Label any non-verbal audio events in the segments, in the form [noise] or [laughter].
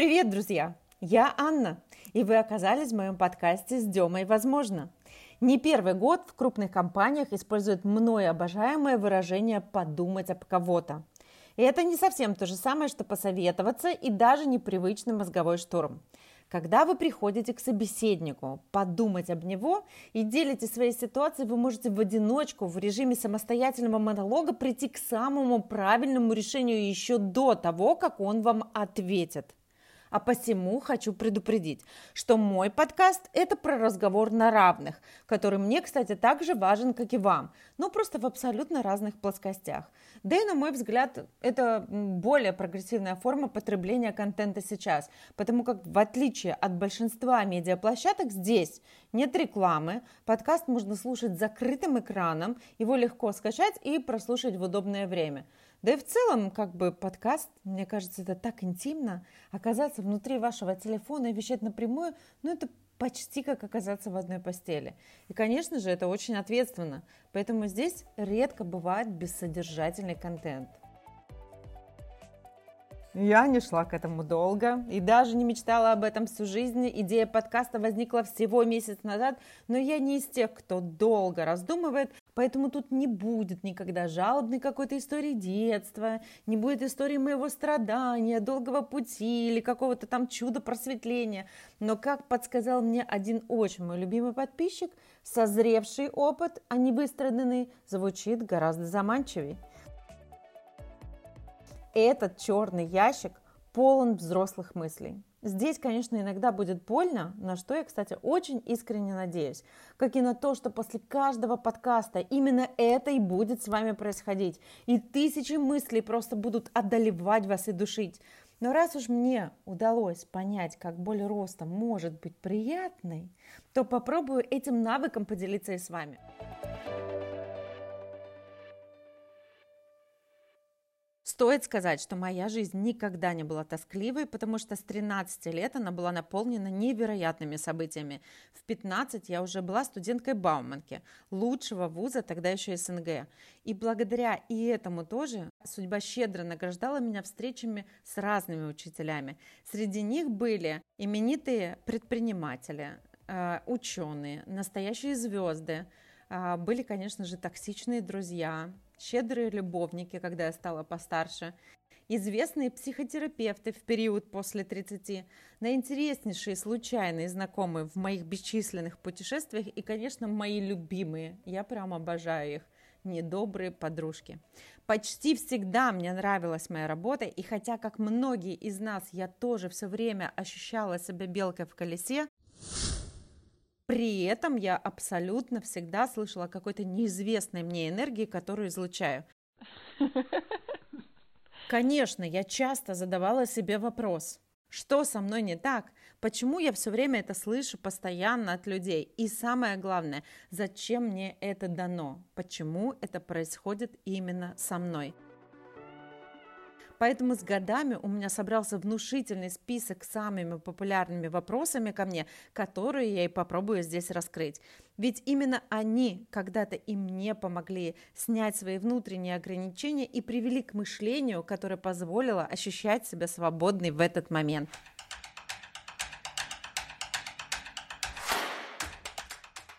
Привет, друзья! Я Анна, и вы оказались в моем подкасте с Демой «Возможно». Не первый год в крупных компаниях используют мною обожаемое выражение «подумать об кого-то». И это не совсем то же самое, что посоветоваться и даже непривычный мозговой штурм. Когда вы приходите к собеседнику, подумать об него и делите свои ситуации, вы можете в одиночку, в режиме самостоятельного монолога прийти к самому правильному решению еще до того, как он вам ответит. А посему хочу предупредить, что мой подкаст – это про разговор на равных, который мне, кстати, так же важен, как и вам, но просто в абсолютно разных плоскостях. Да и, на мой взгляд, это более прогрессивная форма потребления контента сейчас, потому как, в отличие от большинства медиаплощадок, здесь нет рекламы, подкаст можно слушать закрытым экраном, его легко скачать и прослушать в удобное время – да и в целом, как бы подкаст, мне кажется, это так интимно. Оказаться внутри вашего телефона и вещать напрямую, ну это почти как оказаться в одной постели. И, конечно же, это очень ответственно. Поэтому здесь редко бывает бессодержательный контент. Я не шла к этому долго и даже не мечтала об этом всю жизнь. Идея подкаста возникла всего месяц назад, но я не из тех, кто долго раздумывает, поэтому тут не будет никогда жалобной какой-то истории детства, не будет истории моего страдания, долгого пути или какого-то там чуда просветления. Но, как подсказал мне один очень мой любимый подписчик, созревший опыт, а не выстраданный, звучит гораздо заманчивее. Этот черный ящик полон взрослых мыслей. Здесь, конечно, иногда будет больно, на что я, кстати, очень искренне надеюсь, как и на то, что после каждого подкаста именно это и будет с вами происходить, и тысячи мыслей просто будут одолевать вас и душить. Но раз уж мне удалось понять, как боль роста может быть приятной, то попробую этим навыком поделиться и с вами. Стоит сказать, что моя жизнь никогда не была тоскливой, потому что с 13 лет она была наполнена невероятными событиями. В 15 я уже была студенткой Бауманки, лучшего вуза тогда еще СНГ. И благодаря и этому тоже судьба щедро награждала меня встречами с разными учителями. Среди них были именитые предприниматели, э, ученые, настоящие звезды, а, были, конечно же, токсичные друзья, щедрые любовники, когда я стала постарше, известные психотерапевты в период после 30, наинтереснейшие случайные знакомые в моих бесчисленных путешествиях и, конечно, мои любимые, я прям обожаю их, недобрые подружки. Почти всегда мне нравилась моя работа, и хотя, как многие из нас, я тоже все время ощущала себя белкой в колесе, при этом я абсолютно всегда слышала о какой-то неизвестной мне энергии, которую излучаю. Конечно, я часто задавала себе вопрос, что со мной не так, почему я все время это слышу постоянно от людей, и самое главное, зачем мне это дано, почему это происходит именно со мной. Поэтому с годами у меня собрался внушительный список с самыми популярными вопросами ко мне, которые я и попробую здесь раскрыть. Ведь именно они когда-то и мне помогли снять свои внутренние ограничения и привели к мышлению, которое позволило ощущать себя свободной в этот момент.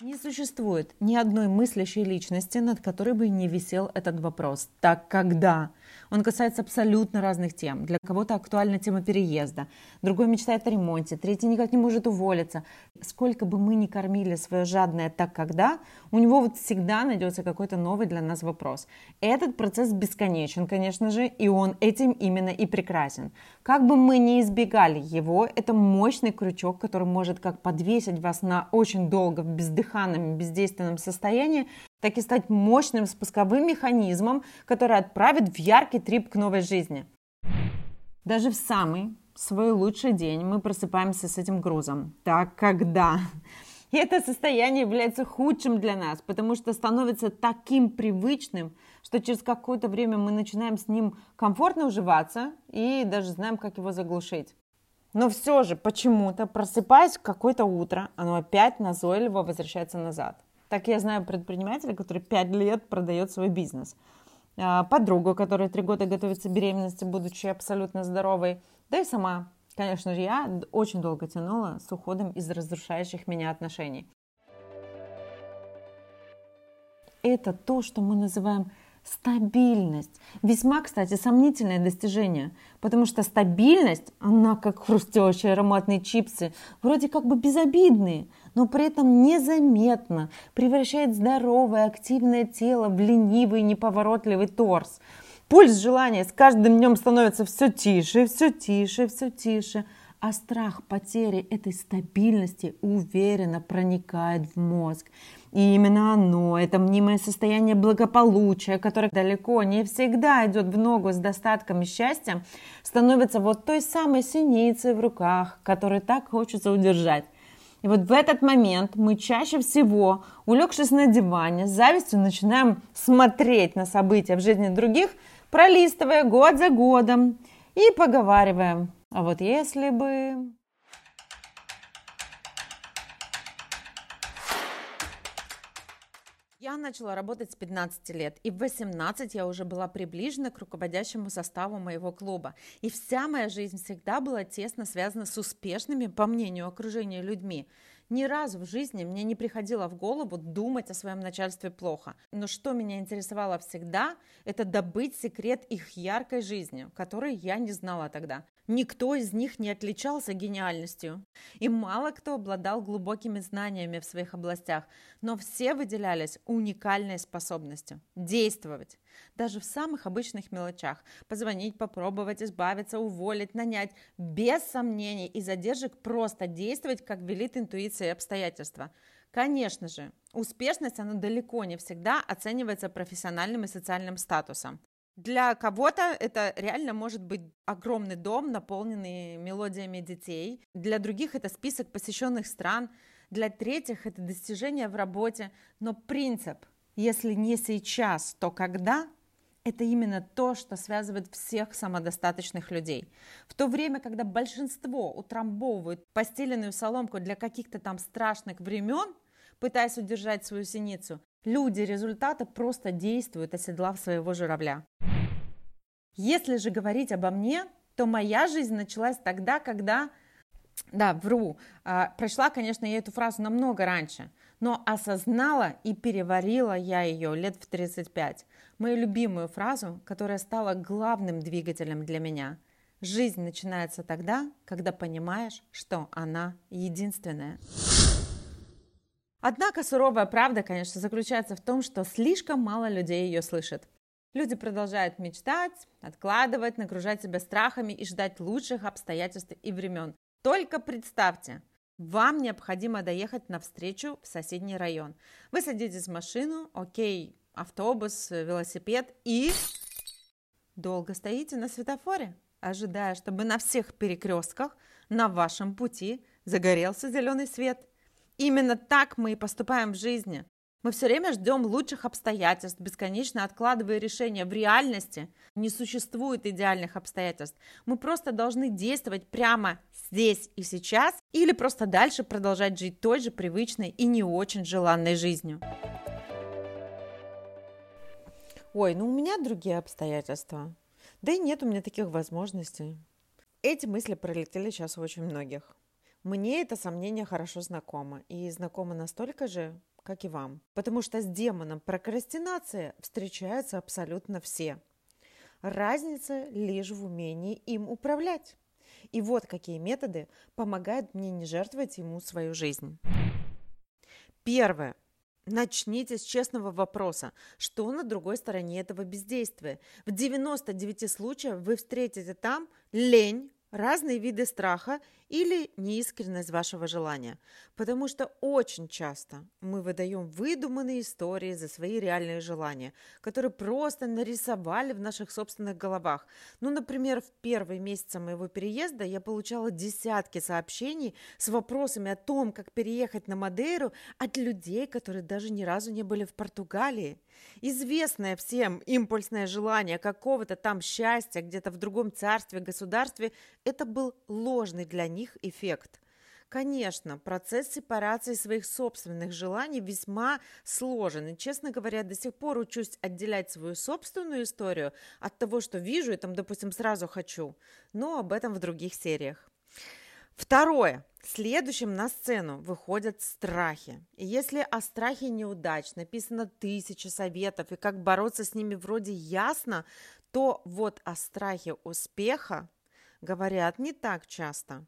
Не существует ни одной мыслящей личности, над которой бы не висел этот вопрос. Так когда? Он касается абсолютно разных тем. Для кого-то актуальна тема переезда, другой мечтает о ремонте, третий никак не может уволиться. Сколько бы мы ни кормили свое жадное так когда, у него вот всегда найдется какой-то новый для нас вопрос. Этот процесс бесконечен, конечно же, и он этим именно и прекрасен. Как бы мы ни избегали его, это мощный крючок, который может как подвесить вас на очень долго в бездыханном, бездейственном состоянии, так и стать мощным спусковым механизмом, который отправит в яркий трип к новой жизни. Даже в самый свой лучший день мы просыпаемся с этим грузом. Так когда? И [laughs] это состояние является худшим для нас, потому что становится таким привычным, что через какое-то время мы начинаем с ним комфортно уживаться и даже знаем, как его заглушить. Но все же почему-то, просыпаясь в какое-то утро, оно опять назойливо возвращается назад. Так я знаю предпринимателя, который 5 лет продает свой бизнес. А, подругу, которая 3 года готовится к беременности, будучи абсолютно здоровой. Да и сама Конечно же, я очень долго тянула с уходом из разрушающих меня отношений. Это то, что мы называем Стабильность. Весьма, кстати, сомнительное достижение, потому что стабильность, она как хрустящие ароматные чипсы, вроде как бы безобидные, но при этом незаметно превращает здоровое, активное тело в ленивый, неповоротливый торс. Пульс желания с каждым днем становится все тише, все тише, все тише – а страх потери этой стабильности уверенно проникает в мозг. И именно оно, это мнимое состояние благополучия, которое далеко не всегда идет в ногу с достатком и счастьем, становится вот той самой синицей в руках, которую так хочется удержать. И вот в этот момент мы чаще всего, улегшись на диване, с завистью начинаем смотреть на события в жизни других, пролистывая год за годом и поговариваем, а вот если бы... Я начала работать с 15 лет, и в 18 я уже была приближена к руководящему составу моего клуба. И вся моя жизнь всегда была тесно связана с успешными, по мнению окружения, людьми. Ни разу в жизни мне не приходило в голову думать о своем начальстве плохо. Но что меня интересовало всегда, это добыть секрет их яркой жизни, которой я не знала тогда. Никто из них не отличался гениальностью, и мало кто обладал глубокими знаниями в своих областях, но все выделялись уникальной способностью – действовать. Даже в самых обычных мелочах – позвонить, попробовать, избавиться, уволить, нанять – без сомнений и задержек просто действовать, как велит интуиция и обстоятельства. Конечно же, успешность, она далеко не всегда оценивается профессиональным и социальным статусом. Для кого-то это реально может быть огромный дом, наполненный мелодиями детей. Для других это список посещенных стран. Для третьих это достижение в работе. Но принцип «если не сейчас, то когда» это именно то, что связывает всех самодостаточных людей. В то время, когда большинство утрамбовывают постеленную соломку для каких-то там страшных времен, пытаясь удержать свою синицу, люди результата просто действуют, оседлав своего журавля. Если же говорить обо мне, то моя жизнь началась тогда, когда... Да, вру. А, прочла, конечно, я эту фразу намного раньше, но осознала и переварила я ее лет в 35. Мою любимую фразу, которая стала главным двигателем для меня. Жизнь начинается тогда, когда понимаешь, что она единственная. Однако суровая правда, конечно, заключается в том, что слишком мало людей ее слышат. Люди продолжают мечтать, откладывать, нагружать себя страхами и ждать лучших обстоятельств и времен. Только представьте, вам необходимо доехать на встречу в соседний район. Вы садитесь в машину, окей, автобус, велосипед и долго стоите на светофоре, ожидая, чтобы на всех перекрестках на вашем пути загорелся зеленый свет. Именно так мы и поступаем в жизни. Мы все время ждем лучших обстоятельств, бесконечно откладывая решения. В реальности не существует идеальных обстоятельств. Мы просто должны действовать прямо здесь и сейчас или просто дальше продолжать жить той же привычной и не очень желанной жизнью. Ой, ну у меня другие обстоятельства. Да и нет у меня таких возможностей. Эти мысли пролетели сейчас у очень многих. Мне это сомнение хорошо знакомо. И знакомо настолько же, как и вам. Потому что с демоном прокрастинации встречаются абсолютно все. Разница лишь в умении им управлять. И вот какие методы помогают мне не жертвовать ему свою жизнь. Первое. Начните с честного вопроса, что на другой стороне этого бездействия. В 99 случаях вы встретите там лень, разные виды страха или неискренность вашего желания. Потому что очень часто мы выдаем выдуманные истории за свои реальные желания, которые просто нарисовали в наших собственных головах. Ну, например, в первые месяцы моего переезда я получала десятки сообщений с вопросами о том, как переехать на Мадейру от людей, которые даже ни разу не были в Португалии. Известное всем импульсное желание какого-то там счастья где-то в другом царстве, государстве, это был ложный для них них эффект. Конечно, процесс сепарации своих собственных желаний весьма сложен. И, честно говоря, до сих пор учусь отделять свою собственную историю от того, что вижу и там, допустим, сразу хочу. Но об этом в других сериях. Второе. Следующим на сцену выходят страхи. И если о страхе неудач написано тысячи советов, и как бороться с ними вроде ясно, то вот о страхе успеха говорят не так часто.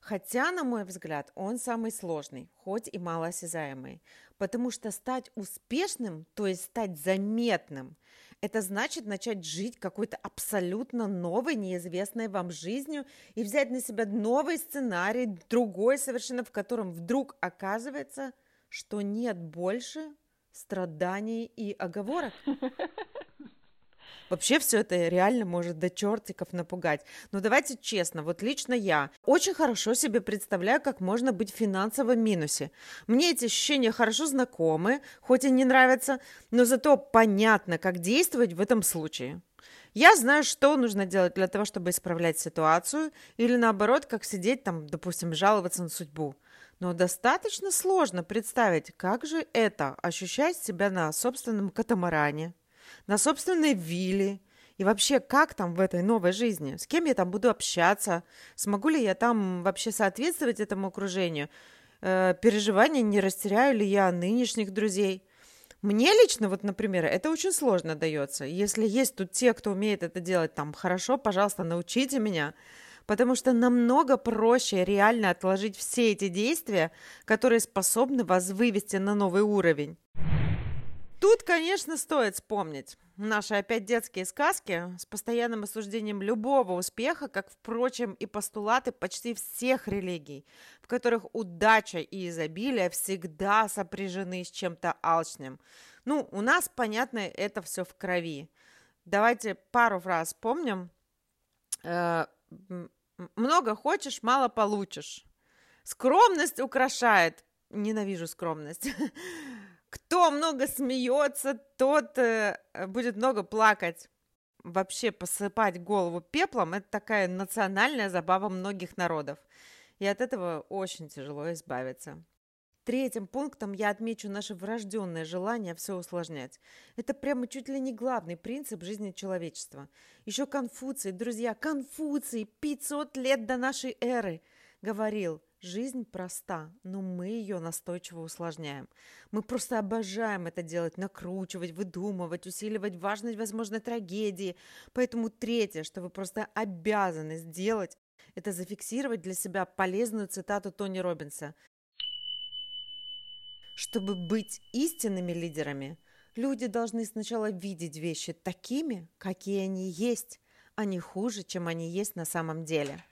Хотя, на мой взгляд, он самый сложный, хоть и малоосязаемый. Потому что стать успешным, то есть стать заметным, это значит начать жить какой-то абсолютно новой, неизвестной вам жизнью и взять на себя новый сценарий, другой совершенно, в котором вдруг оказывается, что нет больше страданий и оговорок. [laughs] Вообще все это реально может до чертиков напугать. Но давайте честно, вот лично я очень хорошо себе представляю, как можно быть в финансовом минусе. Мне эти ощущения хорошо знакомы, хоть и не нравятся, но зато понятно, как действовать в этом случае. Я знаю, что нужно делать для того, чтобы исправлять ситуацию, или наоборот, как сидеть там, допустим, жаловаться на судьбу. Но достаточно сложно представить, как же это ощущать себя на собственном катамаране, на собственной вилле. И вообще, как там в этой новой жизни? С кем я там буду общаться? Смогу ли я там вообще соответствовать этому окружению? Э, переживания, не растеряю ли я нынешних друзей? Мне лично, вот, например, это очень сложно дается. Если есть тут те, кто умеет это делать там хорошо, пожалуйста, научите меня. Потому что намного проще реально отложить все эти действия, которые способны вас вывести на новый уровень. Тут, конечно, стоит вспомнить наши опять детские сказки с постоянным осуждением любого успеха, как, впрочем, и постулаты почти всех религий, в которых удача и изобилие всегда сопряжены с чем-то алчным. Ну, у нас, понятно, это все в крови. Давайте пару фраз помним. Э, много хочешь, мало получишь. Скромность украшает. Ненавижу скромность. [laughs] Кто много смеется, тот э, будет много плакать. Вообще посыпать голову пеплом – это такая национальная забава многих народов. И от этого очень тяжело избавиться. Третьим пунктом я отмечу наше врожденное желание все усложнять. Это прямо чуть ли не главный принцип жизни человечества. Еще Конфуций, друзья, Конфуций, 500 лет до нашей эры, говорил – Жизнь проста, но мы ее настойчиво усложняем. Мы просто обожаем это делать, накручивать, выдумывать, усиливать важность возможной трагедии. Поэтому третье, что вы просто обязаны сделать, это зафиксировать для себя полезную цитату Тони Робинса. Чтобы быть истинными лидерами, люди должны сначала видеть вещи такими, какие они есть, а не хуже, чем они есть на самом деле.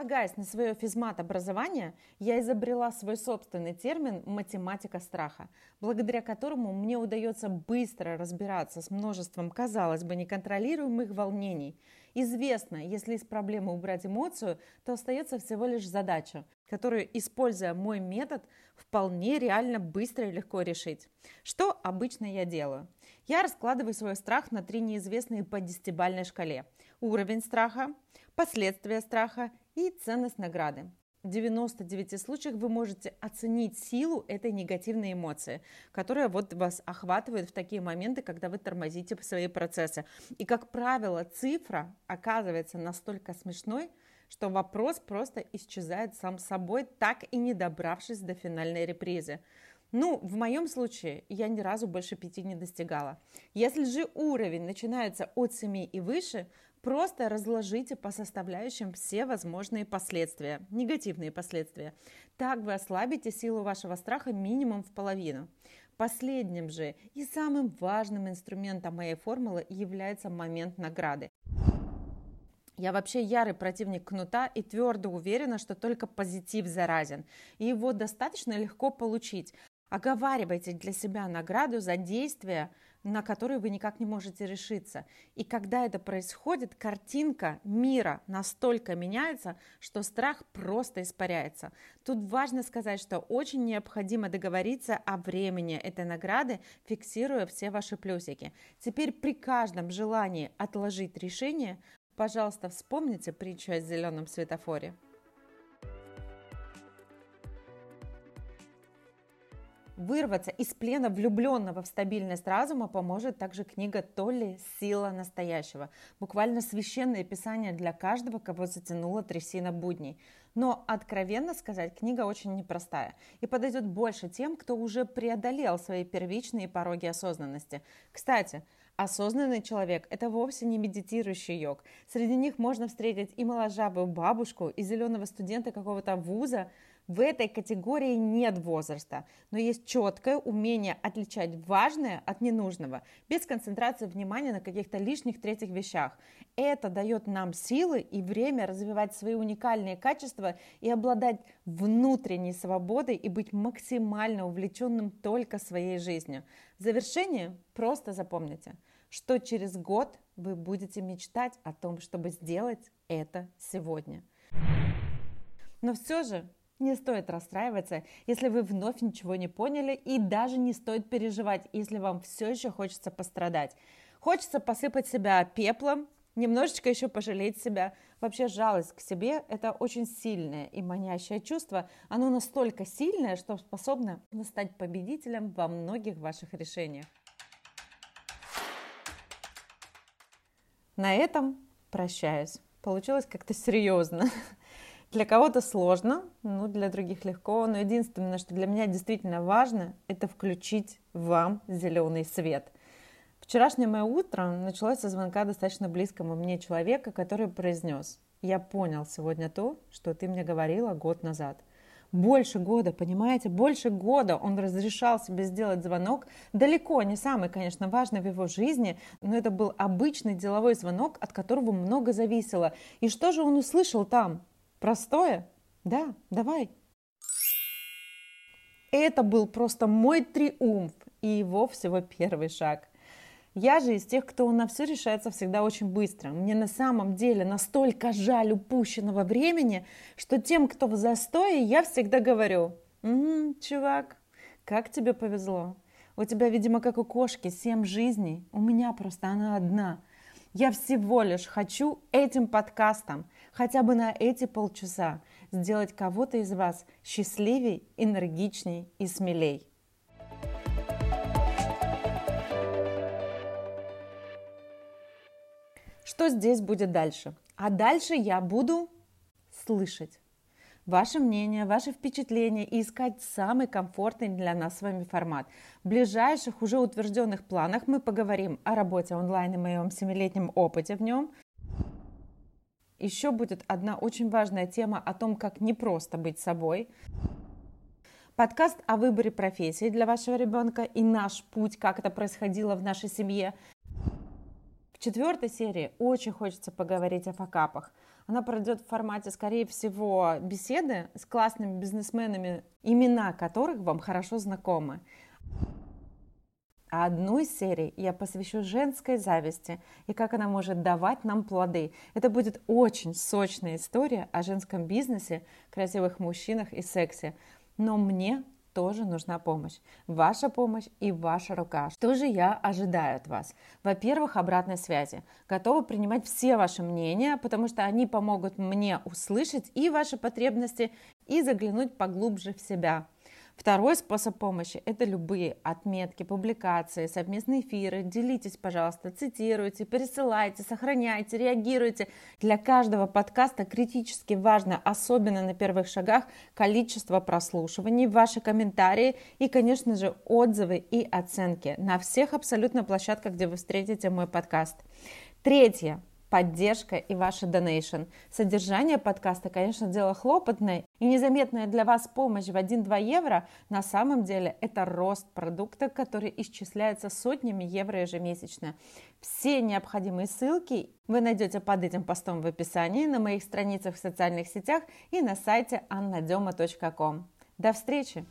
Полагаясь на свое физмат-образование, я изобрела свой собственный термин «математика страха», благодаря которому мне удается быстро разбираться с множеством, казалось бы, неконтролируемых волнений. Известно, если из проблемы убрать эмоцию, то остается всего лишь задача, которую, используя мой метод, вполне реально быстро и легко решить. Что обычно я делаю? Я раскладываю свой страх на три неизвестные по десятибальной шкале. Уровень страха, последствия страха и ценность награды. В 99 случаях вы можете оценить силу этой негативной эмоции, которая вот вас охватывает в такие моменты, когда вы тормозите свои процессы. И, как правило, цифра оказывается настолько смешной, что вопрос просто исчезает сам собой, так и не добравшись до финальной репризы. Ну, в моем случае я ни разу больше пяти не достигала. Если же уровень начинается от 7 и выше, Просто разложите по составляющим все возможные последствия, негативные последствия. Так вы ослабите силу вашего страха минимум в половину. Последним же и самым важным инструментом моей формулы является момент награды. Я вообще ярый противник кнута и твердо уверена, что только позитив заразен. И его достаточно легко получить. Оговаривайте для себя награду за действия, на которые вы никак не можете решиться. И когда это происходит, картинка мира настолько меняется, что страх просто испаряется. Тут важно сказать, что очень необходимо договориться о времени этой награды, фиксируя все ваши плюсики. Теперь при каждом желании отложить решение, пожалуйста, вспомните притчу о зеленом светофоре. Вырваться из плена влюбленного в стабильность разума поможет также книга Толли «Сила настоящего». Буквально священное писание для каждого, кого затянула трясина будней. Но, откровенно сказать, книга очень непростая и подойдет больше тем, кто уже преодолел свои первичные пороги осознанности. Кстати, Осознанный человек – это вовсе не медитирующий йог. Среди них можно встретить и моложавую бабушку, и зеленого студента какого-то вуза, в этой категории нет возраста, но есть четкое умение отличать важное от ненужного, без концентрации внимания на каких-то лишних третьих вещах. Это дает нам силы и время развивать свои уникальные качества и обладать внутренней свободой и быть максимально увлеченным только своей жизнью. В завершение просто запомните, что через год вы будете мечтать о том, чтобы сделать это сегодня. Но все же не стоит расстраиваться, если вы вновь ничего не поняли, и даже не стоит переживать, если вам все еще хочется пострадать. Хочется посыпать себя пеплом, немножечко еще пожалеть себя. Вообще жалость к себе – это очень сильное и манящее чувство. Оно настолько сильное, что способно стать победителем во многих ваших решениях. На этом прощаюсь. Получилось как-то серьезно. Для кого-то сложно, ну, для других легко, но единственное, что для меня действительно важно, это включить вам зеленый свет. Вчерашнее мое утро началось со звонка достаточно близкому мне человека, который произнес, я понял сегодня то, что ты мне говорила год назад. Больше года, понимаете, больше года он разрешал себе сделать звонок. Далеко не самый, конечно, важный в его жизни, но это был обычный деловой звонок, от которого много зависело. И что же он услышал там? Простое? Да, давай. Это был просто мой триумф и его всего первый шаг. Я же из тех, кто на все решается всегда очень быстро. Мне на самом деле настолько жаль упущенного времени, что тем, кто в застое, я всегда говорю, м-м, чувак, как тебе повезло. У тебя, видимо, как у кошки, семь жизней, у меня просто она одна. Я всего лишь хочу этим подкастом – хотя бы на эти полчаса сделать кого-то из вас счастливей, энергичней и смелей. Что здесь будет дальше? А дальше я буду слышать ваше мнение, ваши впечатления и искать самый комфортный для нас с вами формат. В ближайших уже утвержденных планах мы поговорим о работе онлайн и моем семилетнем опыте в нем, еще будет одна очень важная тема о том, как не просто быть собой. Подкаст о выборе профессии для вашего ребенка и наш путь, как это происходило в нашей семье. В четвертой серии очень хочется поговорить о факапах. Она пройдет в формате, скорее всего, беседы с классными бизнесменами, имена которых вам хорошо знакомы. А одну из серий я посвящу женской зависти и как она может давать нам плоды. Это будет очень сочная история о женском бизнесе, красивых мужчинах и сексе. Но мне тоже нужна помощь. Ваша помощь и ваша рука. Что же я ожидаю от вас? Во-первых, обратной связи. Готова принимать все ваши мнения, потому что они помогут мне услышать и ваши потребности, и заглянуть поглубже в себя. Второй способ помощи – это любые отметки, публикации, совместные эфиры. Делитесь, пожалуйста, цитируйте, пересылайте, сохраняйте, реагируйте. Для каждого подкаста критически важно, особенно на первых шагах, количество прослушиваний, ваши комментарии и, конечно же, отзывы и оценки на всех абсолютно площадках, где вы встретите мой подкаст. Третье поддержка и ваша донейшн. Содержание подкаста, конечно, дело хлопотное, и незаметная для вас помощь в 1-2 евро на самом деле это рост продукта, который исчисляется сотнями евро ежемесячно. Все необходимые ссылки вы найдете под этим постом в описании, на моих страницах в социальных сетях и на сайте annadема.com. До встречи!